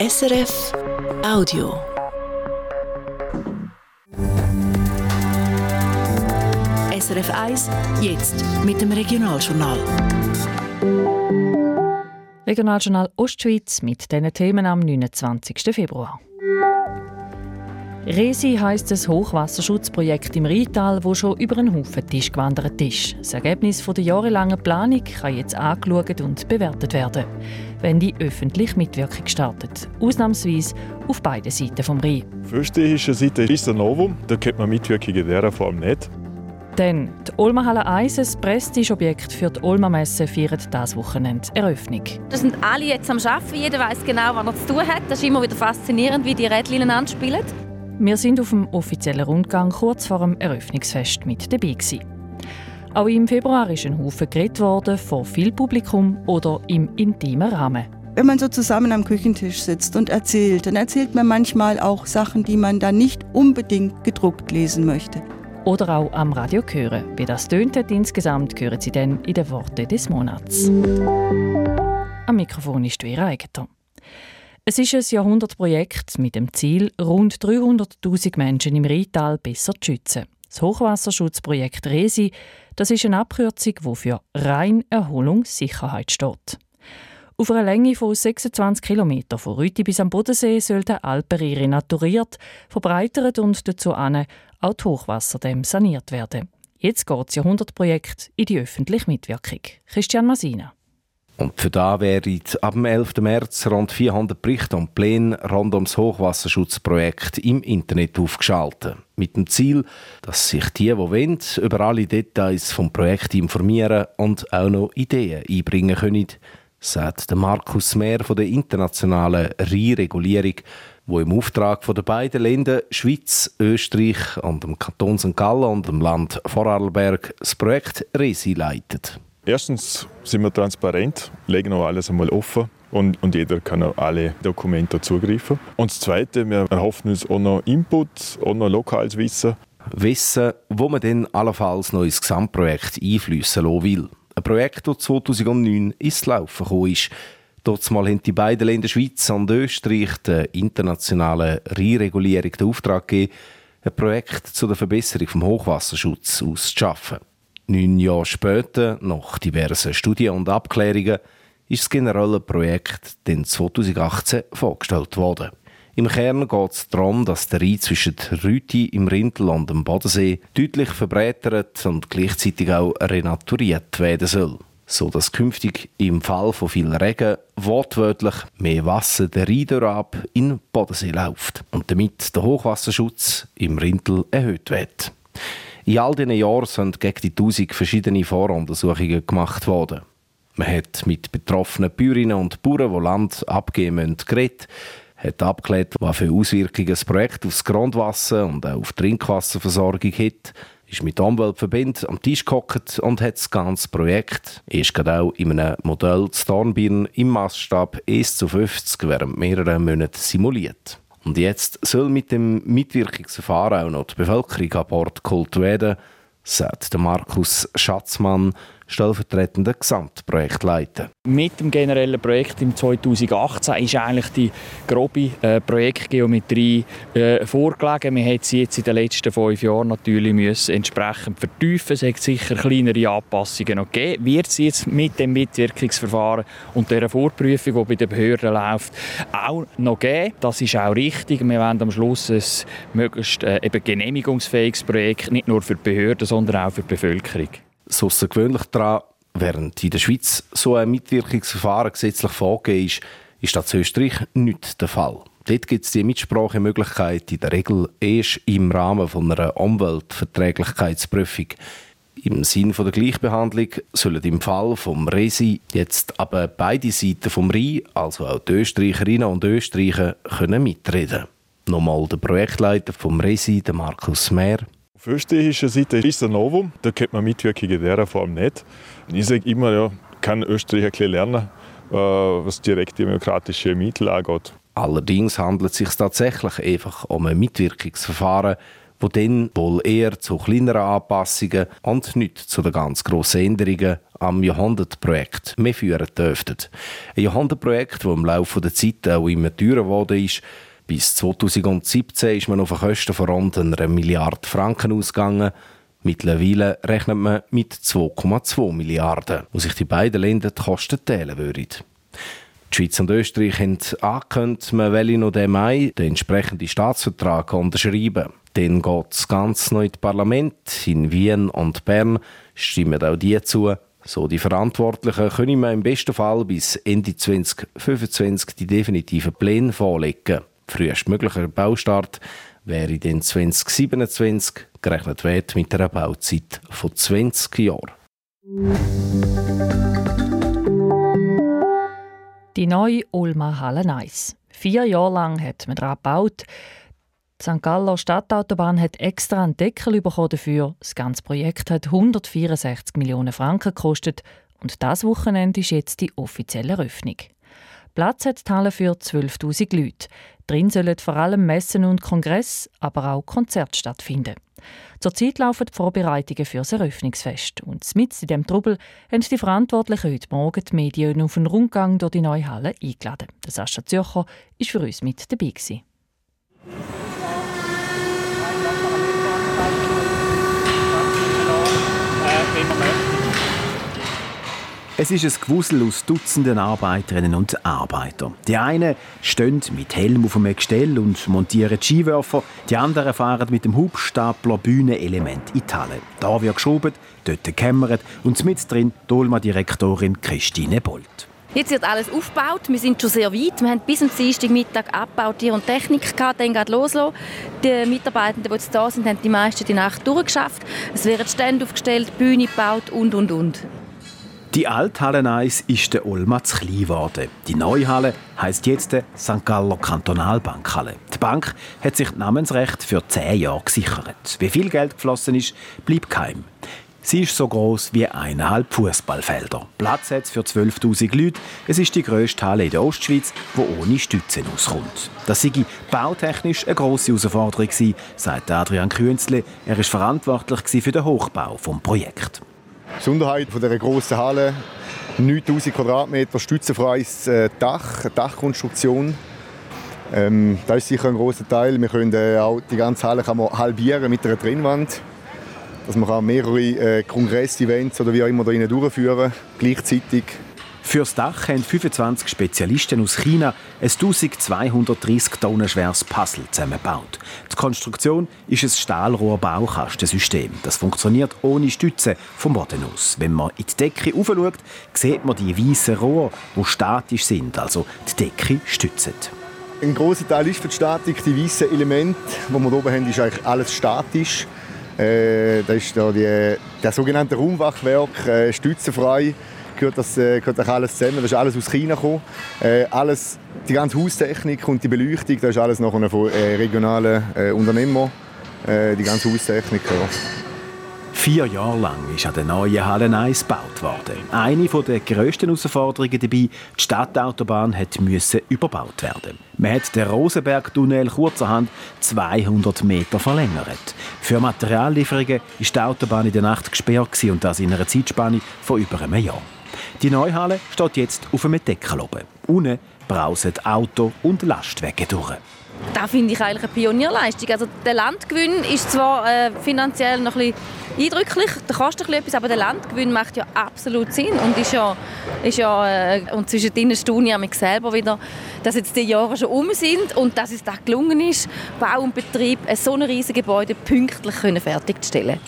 SRF Audio. SRF 1, jetzt mit dem Regionaljournal. Regionaljournal Ostschweiz mit diesen Themen am 29. Februar. Resi heisst das Hochwasserschutzprojekt im Rheintal, wo schon über einen Haufen Tisch gewandert ist. Das Ergebnis der jahrelangen Planung kann jetzt angeschaut und bewertet werden, wenn die öffentliche Mitwirkung startet. Ausnahmsweise auf beiden Seiten des Rhein. Auf österreichischer Seite ist der Novum, da kennt man Mitwirkung in dieser Form nicht. Dann die Olmahalle 1, ein Prestigeobjekt für die Olma-Messe, feiert dieses Wochenende Eröffnung. Da sind alle jetzt am Arbeiten, jeder weiß genau, was er zu tun hat. Das ist immer wieder faszinierend, wie die Rädchen anspielen. Wir sind auf dem offiziellen Rundgang kurz vor dem Eröffnungsfest mit dabei. Gewesen. Auch im Februar ist ein Haufen geredet worden, vor viel Publikum oder im intimen Rahmen. Wenn man so zusammen am Küchentisch sitzt und erzählt, dann erzählt man manchmal auch Sachen, die man dann nicht unbedingt gedruckt lesen möchte. Oder auch am Radio hören. Wie das tönt insgesamt, hören Sie dann in den Worten des Monats. Am Mikrofon ist Vera Eigentor. Es ist ein Jahrhundertprojekt mit dem Ziel, rund 300.000 Menschen im Rheintal besser zu schützen. Das Hochwasserschutzprojekt RESI, das ist eine Abkürzung, die für rein Erholung steht. Auf einer Länge von 26 km von Rüti bis am Bodensee soll der Alpenried renaturiert, verbreitert und dazu an auch die Hochwasserdämme saniert werden. Jetzt geht das Jahrhundertprojekt in die öffentliche Mitwirkung. Christian Masina. Und für da werden ab dem 11. März rund 400 Berichte und Pläne rund ums Hochwasserschutzprojekt im Internet aufgeschaltet. Mit dem Ziel, dass sich die, die wollen, über alle Details vom Projekt informieren und auch noch Ideen einbringen können, sagt Markus Mehr von der internationalen Rheinregulierung, wo im Auftrag der beiden Länder Schweiz, Österreich und dem Kanton St. Gallen und dem Land Vorarlberg das Projekt RESI leitet. Erstens sind wir transparent, legen auch alles einmal offen und, und jeder kann auf alle Dokumente zugreifen. Und das Zweite, wir erhoffen uns auch noch Input, auch noch lokales Wissen. Wissen, wo man dann allenfalls noch ins Gesamtprojekt einfließen lassen will. Ein Projekt, das 2009 ins Laufen gekommen ist. Dort mal haben die beiden Länder Schweiz und Österreich der internationalen Rheinregulierung den Auftrag gegeben, ein Projekt zu der Verbesserung des Hochwasserschutzes auszuschaffen. Neun Jahre später, nach diversen Studien und Abklärungen, ist das generelle Projekt dann 2018 vorgestellt worden. Im Kern geht es darum, dass der Rhein zwischen Rüti im Rindl und dem Bodensee deutlich verbreitert und gleichzeitig auch renaturiert werden soll. So dass künftig im Fall von viel Regen wortwörtlich mehr Wasser der Rhein ab in den Bodensee läuft und damit der Hochwasserschutz im Rindl erhöht wird. In all diesen Jahren sind gegen die 1000 verschiedene Voruntersuchungen gemacht worden. Man hat mit betroffenen Bäuerinnen und Bauern, die Land abgeben müssen, geredet, hat abgeklärt, was für Auswirkungen das Projekt aufs Grundwasser und auch auf die Trinkwasserversorgung hat, ist mit Umweltverbänden am Tisch gehockt und hat das ganze Projekt, ist gerade auch in einem Modell zu Dornbirn im Maßstab 1 zu 50 während mehrerer Monate simuliert. Und jetzt soll mit dem Mitwirkungsverfahren auch noch die Bevölkerung an Bord geholt werden, sagt Markus Schatzmann, stellvertretender Gesamtprojektleiter. Mit dem generellen Projekt im 2018 ist eigentlich die grobe äh, Projektgeometrie äh, vorgelegen. Wir haben sie jetzt in den letzten fünf Jahren natürlich müssen entsprechend vertiefen. Es hat sicher kleinere Anpassungen noch gegeben. Wird es jetzt mit dem Mitwirkungsverfahren und der Vorprüfung, die bei den Behörden läuft, auch noch geben. Das ist auch richtig. Wir wollen am Schluss ein möglichst äh, eben genehmigungsfähiges Projekt, nicht nur für die Behörden, sondern auch für die Bevölkerung so gewöhnlich daran, während in der Schweiz so ein Mitwirkungsverfahren gesetzlich vorgegeben ist, ist das in Österreich nicht der Fall. Dort gibt es die Mitsprachemöglichkeit in der Regel erst im Rahmen von einer Umweltverträglichkeitsprüfung. Im Sinne der Gleichbehandlung sollen im Fall vom Resi jetzt aber beide Seiten vom Rhein, also auch die Österreicherinnen und Österreicher, können mitreden. Nochmal der Projektleiter vom Resi, der Markus Mehr. Auf österreichischer Seite ist ein Novum, da kennt man Mitwirkung in dieser Form nicht. Ich sage immer, ja, kann Österreich ein lernen, äh, was direkt demokratische Mittel angeht. Allerdings handelt es sich tatsächlich einfach um ein Mitwirkungsverfahren, wo dann wohl eher zu kleineren Anpassungen und nicht zu den ganz grossen Änderungen am Jahrhundertprojekt mehr führen dürften. Ein Jahrhundertprojekt, das im Laufe der Zeit auch immer teurer geworden ist. Bis 2017 ist man auf Kosten von rund einer Milliarde Franken ausgegangen. Mittlerweile rechnet man mit 2,2 Milliarden, wo sich die beiden Länder die Kosten teilen würden. Die Schweiz und Österreich haben angekündigt, man will noch im Mai den entsprechenden Staatsvertrag unterschreiben. Dann geht es ganz ins Parlament. In Wien und Bern stimmen auch die zu. So die Verantwortlichen können wir im besten Fall bis Ende 2025 die definitiven Pläne vorlegen. Frühestmöglicher Baustart wäre dann 2027, gerechnet wird mit einer Bauzeit von 20 Jahren. Die neue Ulma Halle 1. Vier Jahre lang hat man daran gebaut. Die St. Galler Stadtautobahn hat extra einen Deckel bekommen dafür. Das ganze Projekt hat 164 Millionen Franken gekostet und das Wochenende ist jetzt die offizielle Eröffnung. Platz hat die Halle für 12.000 Leute. Drin sollen vor allem Messen und Kongress, aber auch Konzerte stattfinden. Zurzeit laufen die Vorbereitungen für das Eröffnungsfest. Und mit in diesem Trubel haben die Verantwortlichen heute Morgen die Medien auf einen Rundgang durch die neue Halle eingeladen. Sascha Zürcher war für uns mit dabei. Gewesen. Es ist ein Gewusel aus Dutzenden Arbeiterinnen und Arbeitern. Die einen stehen mit Helm auf einem Gestell und montieren Skiwerfer, die anderen fahren mit dem Hubstapler Bühnenelement in die Halle. Da wird geschoben, dort gekämmert und mit drin Dolma-Direktorin Christine Bolt. Jetzt wird alles aufgebaut. Wir sind schon sehr weit. Wir haben bis zum Dienstagmittag Abbau, Tier und Technik gehabt. Dann geht los. Die Mitarbeitenden, die jetzt da sind, haben die meisten die Nacht durchgeschafft. Es werden Stände aufgestellt, Bühne gebaut und, und, und. Die Althalle 1 ist der Olma zu klein geworden. Die neue Halle heisst jetzt St. Galler Kantonalbankhalle. Die Bank hat sich das Namensrecht für zehn Jahre gesichert. Wie viel Geld geflossen ist, bleibt geheim. Sie ist so groß wie eineinhalb Fußballfelder. Platz hat für 12.000 Leute. Es ist die grösste Halle in der Ostschweiz, die ohne Stützen auskommt. Das sei bautechnisch eine grosse Herausforderung sagt Adrian Künzle. Er ist verantwortlich für den Hochbau des Projekts. Besonderheit von dieser grossen Halle 9000 Quadratmeter stützenfreies äh, Dach, Dachkonstruktion. Ähm, das ist sicher ein großer Teil. Wir können äh, auch die ganze Halle kann man halbieren mit einer Trennwand, dass man kann mehrere äh, Kongress-Events oder wie auch immer da durchführen gleichzeitig. Für das Dach haben 25 Spezialisten aus China ein 1230 Tonnen schweres Puzzle zusammengebaut. Die Konstruktion ist ein Stahlrohr-Baukastensystem. Das funktioniert ohne Stütze vom Boden aus. Wenn man in die Decke schaut, sieht man die weißen Rohre, die statisch sind, also die Decke stützen. Ein großer Teil ist für die Statik die weißen Elemente, die wir hier oben haben, ist eigentlich alles statisch. Äh, da ist da die, der sogenannte Raumwachwerk äh, stützenfrei gehört das, äh, gehört alles zusammen. Das ist alles aus China gekommen. Äh, alles, die ganze Haustechnik und die Beleuchtung, das ist alles noch von äh, regionalen äh, Unternehmern. Äh, die ganze Haustechnik. Ja. Vier Jahre lang ist an der neuen Halle 1 gebaut worden. Eine der grössten Herausforderungen dabei, die Stadtautobahn müssen überbaut werden. Man hat den Rosenberg-Tunnel kurzerhand 200 Meter verlängert. Für Materiallieferungen ist die Autobahn in der Nacht gesperrt und das in einer Zeitspanne von über einem Jahr. Die Neuhalle steht jetzt auf einem Deckel oben. Unten brausen Auto- und Lastwagen durch. Das finde ich eigentlich eine Pionierleistung. Also der Landgewinn ist zwar äh, finanziell noch ein bisschen eindrücklich, der kostet etwas, aber der Landgewinn macht ja absolut Sinn und ist ja, ist ja äh, und zwischendrin staune ich mich selber wieder, dass jetzt die Jahre schon um sind und dass es da gelungen ist, Bau und Betrieb so ein riesiges Gebäude pünktlich fertigzustellen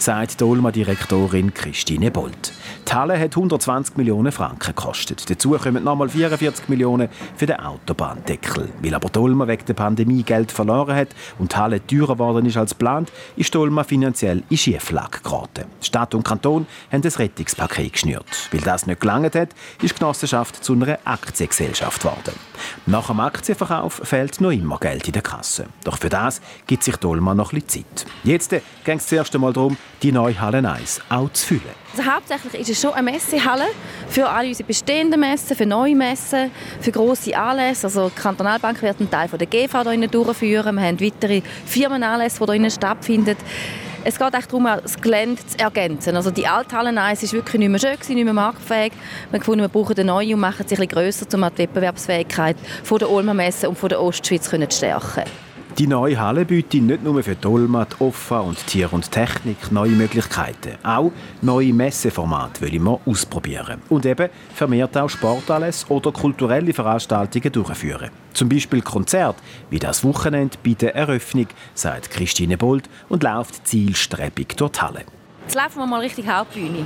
sagt die Olma-Direktorin Christine Bolt. Die Halle hat 120 Millionen Franken gekostet. Dazu kommen nochmal 44 Millionen für den Autobahndeckel. Weil aber Dolma wegen der Pandemie Geld verloren hat und die Halle teurer geworden ist als geplant, ist Dolma finanziell in Schieflage geraten. Stadt und Kanton haben ein Rettungspaket geschnürt. Weil das nicht gelangt hat, ist die Genossenschaft zu einer Aktiengesellschaft geworden. Nach dem Aktienverkauf fehlt noch immer Geld in der Kasse. Doch für das gibt sich Dolma noch ein Zeit. Jetzt ging es zuerst einmal darum, die neue Halle 1 auch zu füllen. Also hauptsächlich ist ist schon eine Messehalle für alle unsere bestehenden Messen, für neue Messen, für grosse Anlässe. Also die Kantonalbank wird einen Teil von der GV hier durchführen. Wir haben weitere Firmenanlässe, die hier stattfinden. Es geht echt darum, das Gelände zu ergänzen. Also die Althalle 1 ist wirklich nicht mehr schön, nicht mehr marktfähig. Wir haben gefunden, wir brauchen eine neue und machen sie ein bisschen grösser, um die Wettbewerbsfähigkeit von der Ulmer Messe und von der Ostschweiz zu stärken. Die neue Halle bietet nicht nur für Dolma, OFA und Tier und Technik neue Möglichkeiten. Auch neue Messeformate wollen wir ausprobieren. Und eben vermehrt auch Sportanlässe oder kulturelle Veranstaltungen durchführen. Zum Beispiel Konzert, wie das Wochenende bei der Eröffnung, sagt Christine Bold und läuft zielstrebig durch die Halle. Jetzt laufen wir mal Richtung Hauptbühne.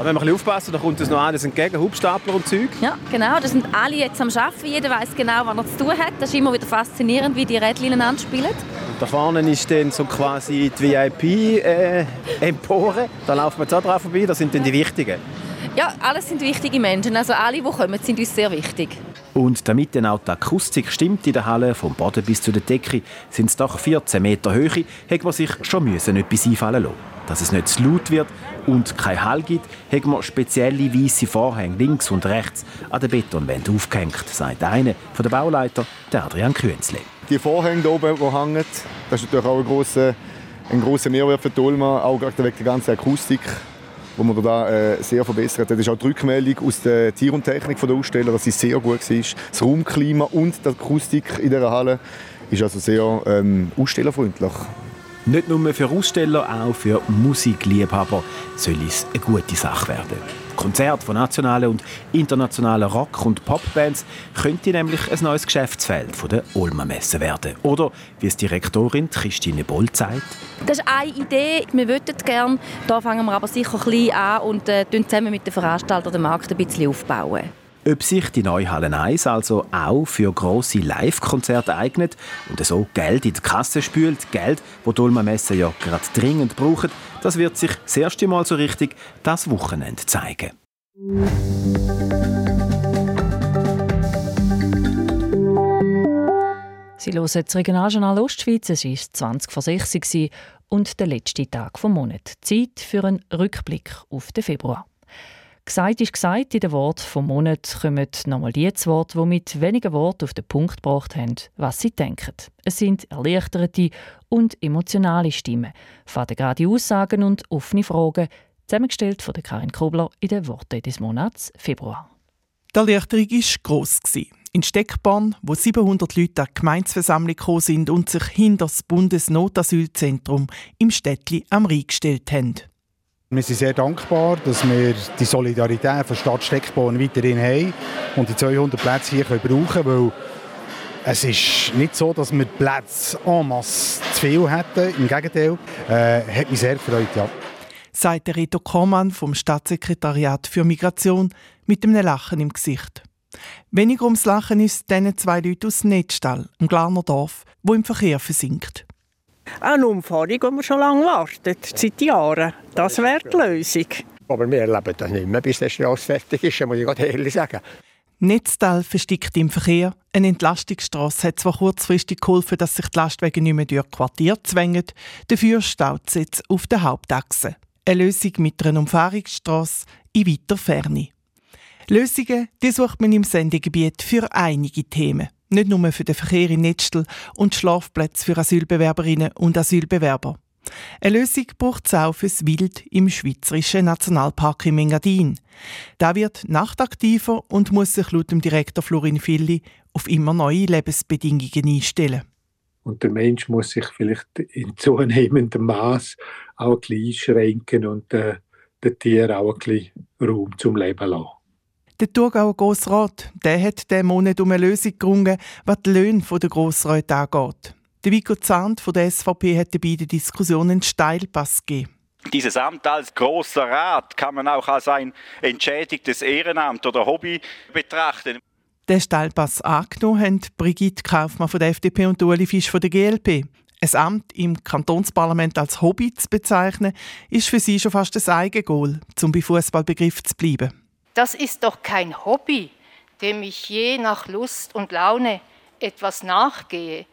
Aber wenn wir ein bisschen aufpassen, dann kommt uns noch eines entgegen, Hubstapler und Zeug. Ja, genau. Das sind alle jetzt am Arbeiten. Jeder weiß genau, was er zu tun hat. Das ist immer wieder faszinierend, wie die Rädchen anspielen. Und da vorne ist dann so quasi die VIP-Empore. Äh, da laufen wir auch drauf vorbei. Das sind dann die Wichtigen. Ja, alles sind wichtige Menschen. Also alle, die kommen, sind uns sehr wichtig. Und damit dann auch die Akustik stimmt in der Halle, vom Boden bis zu der Decke, sind es doch 14 Meter Höhe, hätte man sich schon müssen etwas einfallen lassen. Dass es nicht zu laut wird und kein Hall gibt, haben wir spezielle weiße Vorhänge links und rechts an der Betonwand aufgehängt, sagt einer von der Bauleiter, Adrian Künzle. Die Vorhänge hier oben, die hängen, das ist natürlich auch ein grosser, ein grosser Mehrwert für Dolma, auch wegen der ganzen Akustik wo man da äh, sehr verbessert hat. Das ist auch die Rückmeldung aus der Tier- und Technik der Aussteller, dass sie sehr gut war. Das Raumklima und die Akustik in dieser Halle ist also sehr ähm, ausstellerfreundlich. Nicht nur für Aussteller, auch für Musikliebhaber soll es eine gute Sache werden. Konzerte von nationalen und internationalen Rock- und Popbands könnte nämlich ein neues Geschäftsfeld von der Ulmer Messe werden. Oder, wie es Direktorin Christine Boll sagt. Das ist eine Idee. Wir würden gerne, da fangen wir aber sicher klein an und äh, zusammen mit den Veranstaltern den Markt ein bisschen aufbauen. Ob sich die neue Halle 1 also auch für grosse Live-Konzerte eignet und so Geld in die Kasse spült, Geld, Ulmer Messe ja gerade dringend braucht, das wird sich das erste Mal so richtig das Wochenende zeigen. Sie hören das Regionaljournal Ostschweiz. Es war 20 vor 6 und der letzte Tag des Monats. Zeit für einen Rückblick auf den Februar. Gesagt ist gesagt, in den Worten vom Monat kommen nochmal die zu Wort, die mit wenigen Worten auf den Punkt gebracht haben, was sie denken. Es sind erleichterte und emotionale Stimmen, fadengrade Aussagen und offene Fragen, zusammengestellt von Karin Kobler in den Worten des Monats Februar. Die Erleichterung war gross. In Steckborn, wo 700 Leute an die Gemeinsversammlung gekommen sind und sich hinter das Bundesnotasylzentrum im Städtli am Rhein gestellt haben. Wir sind sehr dankbar, dass wir die Solidarität von Stadt Steckborn weiterhin haben und die 200 Plätze hier brauchen können, weil es ist nicht so, dass wir Plätze en masse zu viel hätten. Im Gegenteil, äh, hat mich sehr gefreut, ja. Sagt der Reto vom Staatssekretariat für Migration mit einem Lachen im Gesicht. Weniger ums Lachen ist diesen zwei Leute aus Netzstall, im Glarner Dorf, wo im Verkehr versinkt. Eine Umfahrung, die wir schon lange warten, seit Jahren. Das wäre die Lösung. Aber wir erleben das nicht mehr, bis der Straße fertig ist, muss ich ganz ehrlich sagen. Netztal versteckt im Verkehr. Eine Entlastungsstrasse hat zwar kurzfristig geholfen, dass sich die Lastwagen nicht mehr durch Quartier zwängen, dafür staut es jetzt auf der Hauptachse. Eine Lösung mit einer Umfahrungsstrasse in weiter Ferne. Lösungen die sucht man im Sendegebiet für einige Themen. Nicht nur für den Verkehr in Netzstel und Schlafplätze für Asylbewerberinnen und Asylbewerber. Eine Lösung braucht es auch fürs Wild im Schweizerischen Nationalpark im Engadin. Da wird nachtaktiver und muss sich laut dem Direktor Florin Filli auf immer neue Lebensbedingungen einstellen. Und der Mensch muss sich vielleicht in zunehmendem Maß auch ein bisschen einschränken und äh, den Tieren auch ein bisschen Raum zum Leben lassen. Der Thurgauer Grossrat der hat diesen Monat um eine Lösung gerungen, was die Löhne der Grossräte angeht. Der Vico Zahnt von der SVP hat bei den Diskussionen einen Steilpass gegeben. Dieses Amt als großer Rat kann man auch als ein entschädigtes Ehrenamt oder Hobby betrachten. Den Steilpass angenommen haben Brigitte Kaufmann von der FDP und Ueli Fisch von der GLP. Ein Amt im Kantonsparlament als Hobby zu bezeichnen, ist für sie schon fast ein Eigengoal, um bei Fußballbegriff zu bleiben. Das ist doch kein Hobby, dem ich je nach Lust und Laune etwas nachgehe.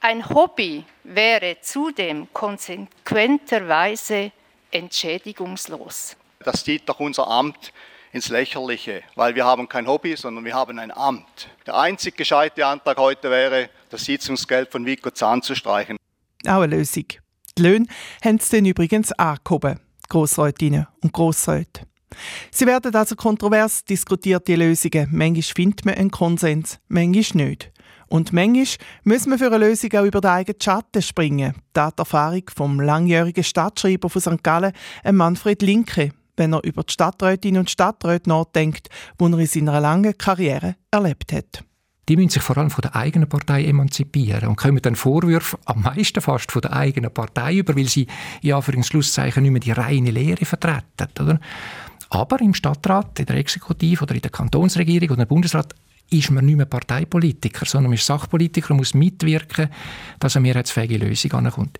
Ein Hobby wäre zudem konsequenterweise entschädigungslos. Das zieht doch unser Amt ins Lächerliche, weil wir haben kein Hobby, sondern wir haben ein Amt. Der einzig gescheite Antrag heute wäre, das Sitzungsgeld von Vico Zahn zu streichen. Auch eine Lösung. Die Löhne haben sie dann übrigens angehoben, Grossrätinnen und Grossräte. Sie werden also kontrovers diskutiert, die Lösungen. Manchmal findet man einen Konsens, manchmal nicht. Und manchmal muss man für eine Lösung auch über den eigenen Schatten springen. Das die Erfahrung vom langjährigen Stadtschreiber von St. Gallen, Manfred Linke, wenn er über die Stadträtinnen und Stadträte nachdenkt, die er in seiner langen Karriere erlebt hat. Die müssen sich vor allem von der eigenen Partei emanzipieren und kommen dann Vorwürfe am meisten fast von der eigenen Partei über, weil sie ein Schlusszeichen nicht mehr die reine Lehre vertreten. Oder? Aber im Stadtrat, in der Exekutive oder in der Kantonsregierung oder im Bundesrat ist man nicht mehr Parteipolitiker, sondern man ist Sachpolitiker und muss mitwirken, dass eine mehrheitsfähige Lösung ankommt.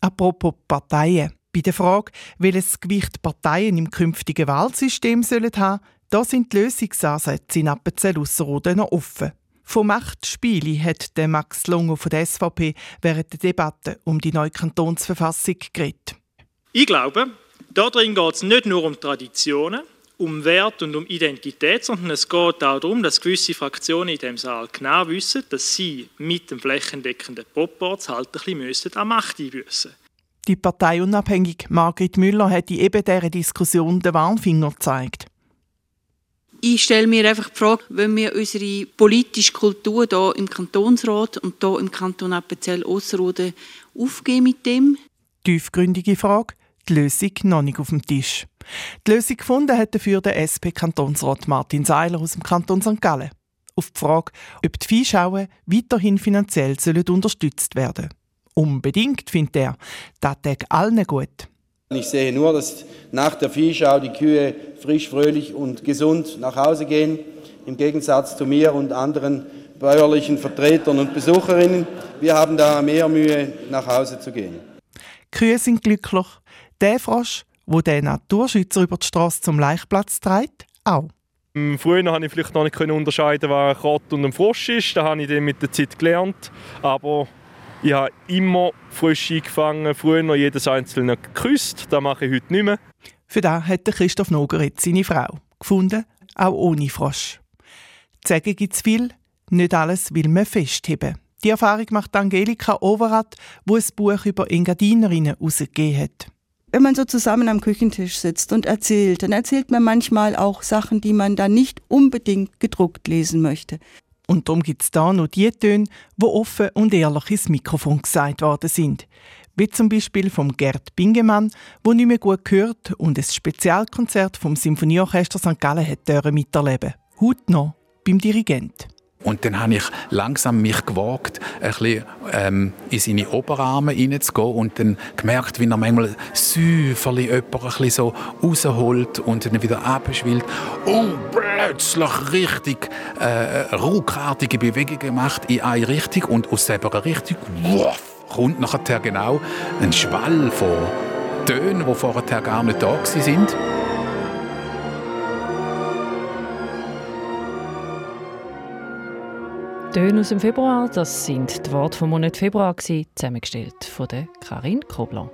Apropos Parteien. Bei der Frage, welches Gewicht Parteien im künftigen Wahlsystem sollen haben, da sind die Lösungsansätze in Appenzell-Ausserrhoden noch offen. Von Machtspielen hat der Max Longo von der SVP während der Debatte um die neue Kantonsverfassung geredet. Ich glaube, darin geht es nicht nur um Traditionen, um Wert und um Identität, sondern es geht auch darum, dass gewisse Fraktionen in dem Saal genau wissen, dass sie mit dem flächendeckenden Proporz halt ein bisschen an Macht einbüssen Die parteiunabhängige Margrit Müller hat in eben dieser Diskussion den Warnfinger gezeigt. Ich stelle mir einfach die Frage, wenn wir unsere politische Kultur hier im Kantonsrat und hier im Kanton Appenzell-Ausserrhoden aufgeben mit dem? Tiefgründige Frage, die Lösung noch nicht auf dem Tisch. Die Lösung gefunden hat dafür der SP-Kantonsrat Martin Seiler aus dem Kanton St. Gallen. Auf die Frage, ob die Viehschauen weiterhin finanziell sollen unterstützt werden Unbedingt, findet er. Das täte allen gut. Ich sehe nur, dass nach der Viehschau die Kühe frisch, fröhlich und gesund nach Hause gehen, im Gegensatz zu mir und anderen bäuerlichen Vertretern und Besucherinnen. Wir haben da mehr Mühe, nach Hause zu gehen. Kühe sind glücklich. Der Frosch, wo der Naturschützer über die Straße zum Leichplatz trägt, auch. Früher konnte ich vielleicht noch nicht unterscheiden, was ein Kott und ein Frosch ist. Das habe ich dann mit der Zeit gelernt. Aber ich habe immer frisch eingefangen, früher noch jedes einzelne geküsst. Das mache ich heute nicht mehr. Für das hat Christoph Nogeritz seine Frau gefunden, auch ohne Frosch. Sagen gibt es viel, nicht alles will man festheben. Die Erfahrung macht Angelika Overath, wo ein Buch über Engadinerinnen herausgegeben hat. Wenn man so zusammen am Küchentisch sitzt und erzählt, dann erzählt man manchmal auch Sachen, die man dann nicht unbedingt gedruckt lesen möchte. Und darum gibt es da noch die Töne, wo offen und ehrlich ins Mikrofon gesagt worden sind. Wie zum Beispiel vom Gerd Bingemann, wo nicht mehr gut gehört und ein Spezialkonzert vom Symphonieorchester St. Gallen hat miterleben. Heute noch beim Dirigent. Und dann habe ich langsam mich gewagt, ein bisschen, ähm, in seine Oberarme hineinzugehen und dann gemerkt, wie er manchmal säuferlich jemanden so rausholt und dann wieder abschwillt und plötzlich richtig äh, ruckartige Bewegungen macht in eine Richtung und aus selber Richtung wuff, kommt nachher genau ein Schwall von Tönen, die vorher gar nicht da sind. Töne aus dem Februar, das sind die Worte vom Monat Februar, zusammengestellt von der Karin Kobler.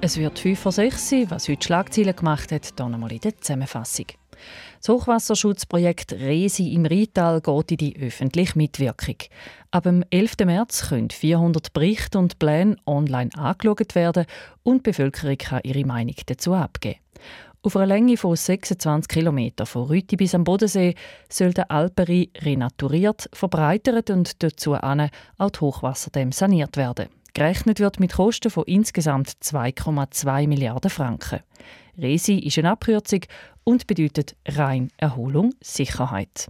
Es wird 5 vor 6 sein, was heute Schlagzeilen gemacht hat, hier nochmal in der Zusammenfassung. Das Hochwasserschutzprojekt Resi im Rheintal geht in die öffentliche Mitwirkung. Ab dem 11. März können 400 Berichte und Pläne online angeschaut werden und die Bevölkerung kann ihre Meinung dazu abgeben. Auf einer Länge von 26 km von Rüti bis am Bodensee soll der Alperi renaturiert, verbreitert und dazu auch die Hochwasserdämme saniert werden. Gerechnet wird mit Kosten von insgesamt 2,2 Milliarden Franken. Resi ist eine Abkürzung und bedeutet rein Erholung, Sicherheit.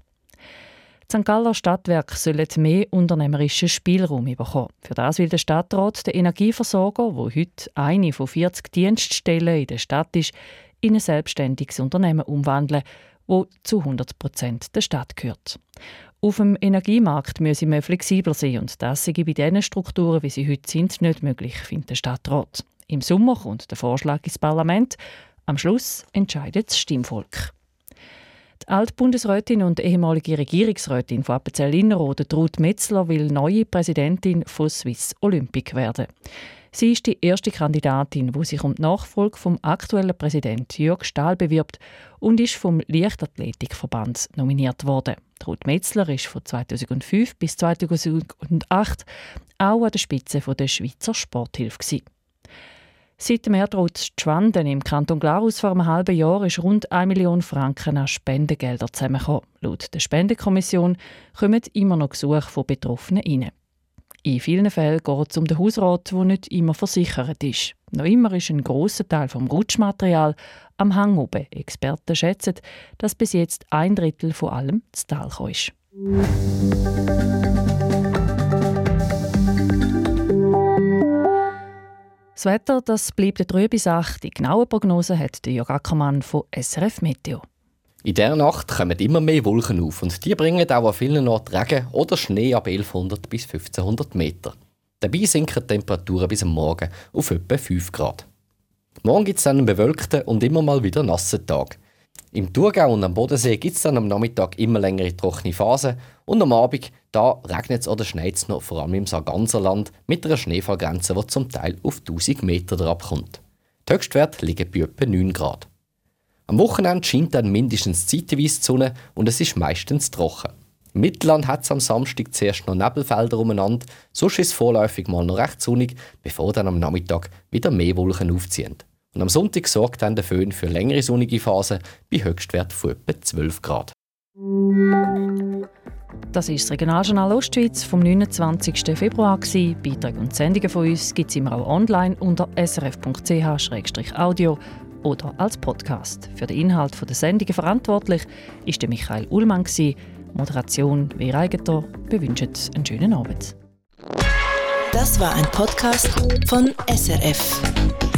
Die St. Galler Stadtwerke sollen mehr unternehmerischen Spielraum bekommen. Für das will der Stadtrat den Energieversorger, wo heute eine von 40 Dienststellen in der Stadt ist, in ein selbstständiges Unternehmen umwandeln, wo zu 100 Prozent der Stadt gehört. Auf dem Energiemarkt müsse man flexibler sein und das sei bei diesen Strukturen, wie sie heute sind, nicht möglich, findet der Stadtrat. Im Sommer kommt der Vorschlag ins Parlament. Am Schluss entscheidet das Stimmvolk. Die Altbundesrätin und ehemalige Regierungsrätin von Appenzell Innerrhoden, Ruth Metzler, will neue Präsidentin von Swiss Olympic werden. Sie ist die erste Kandidatin, die sich um die Nachfolge vom aktuellen Präsidenten Jörg Stahl bewirbt und ist vom Leichtathletikverband nominiert worden. Ruth Metzler ist von 2005 bis 2008 auch an der Spitze der Schweizer Sporthilfe. Seit dem Erdrutsch Schwanden im Kanton Glarus vor einem halben Jahr ist rund 1 Million Franken an Spendengelder zusammengekommen. Laut der Spendenkommission kommen immer noch Gesuche von Betroffenen rein. In vielen Fällen geht es um den Hausrat, der nicht immer versichert ist. Noch immer ist ein grosser Teil vom Rutschmaterial am Hang oben. Experten schätzen, dass bis jetzt ein Drittel von allem zu Tal ist. Das Wetter das bleibt 3 bis 8. Die genaue Prognose hat Jörg Ackermann von SRF Meteo. In dieser Nacht kommen immer mehr Wolken auf und die bringen auch an vielen Orten Regen oder Schnee ab 1100 bis 1500 Meter. Dabei sinken die Temperaturen bis am Morgen auf etwa 5 Grad. Morgen gibt es dann einen bewölkten und immer mal wieder nassen Tag. Im Thurgau und am Bodensee gibt es dann am Nachmittag immer längere trockene Phasen und am Abend da regnet es oder schneit es noch, vor allem im Sarganserland, mit einer Schneefallgrenze, die zum Teil auf 1000 Meter herabkommt. Die Höchstwerte liegen bei etwa 9 Grad. Am Wochenende scheint dann mindestens zeitweise die Sonne und es ist meistens trocken. Im Mittelland hat es am Samstag zuerst noch Nebelfelder umeinander, sonst ist es vorläufig mal noch recht sonnig, bevor dann am Nachmittag wieder mehr Wolken aufziehen. Und am Sonntag sorgt dann der Föhn für längere sonnige Phasen bei Höchstwert von etwa 12 Grad. Das ist das Regionaljournal Ostschweiz vom 29. Februar. Beiträge und Sendungen von uns gibt es immer auch online unter srf.ch-audio oder als Podcast. Für den Inhalt der Sendungen verantwortlich ist Michael Ullmann. Moderation wie Eigentor. Wir wünschen einen schönen Abend. Das war ein Podcast von SRF.